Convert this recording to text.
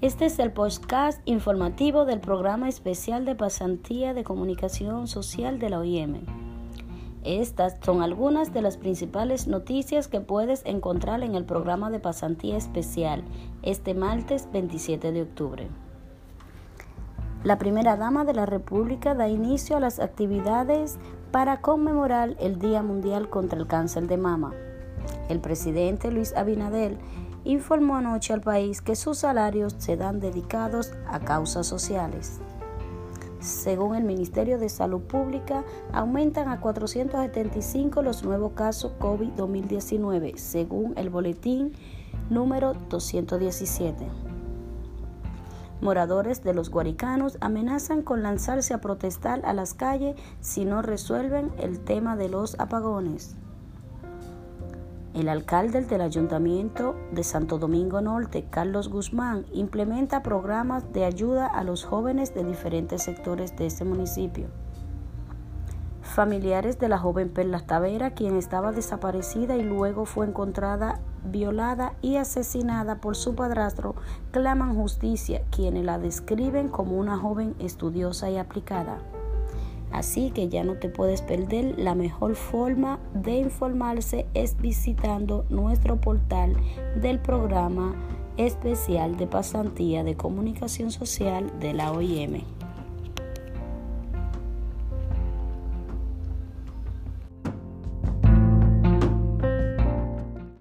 Este es el podcast informativo del programa especial de pasantía de comunicación social de la OIM. Estas son algunas de las principales noticias que puedes encontrar en el programa de pasantía especial este martes 27 de octubre. La primera dama de la República da inicio a las actividades para conmemorar el Día Mundial contra el Cáncer de Mama. El presidente Luis Abinadel informó anoche al país que sus salarios se dan dedicados a causas sociales. Según el Ministerio de Salud Pública, aumentan a 475 los nuevos casos COVID-2019, según el boletín número 217. Moradores de los Guaricanos amenazan con lanzarse a protestar a las calles si no resuelven el tema de los apagones. El alcalde del Ayuntamiento de Santo Domingo Norte, Carlos Guzmán, implementa programas de ayuda a los jóvenes de diferentes sectores de este municipio. Familiares de la joven Perla Tavera, quien estaba desaparecida y luego fue encontrada violada y asesinada por su padrastro, claman justicia, quienes la describen como una joven estudiosa y aplicada. Así que ya no te puedes perder. La mejor forma de informarse es visitando nuestro portal del programa especial de pasantía de comunicación social de la OIM.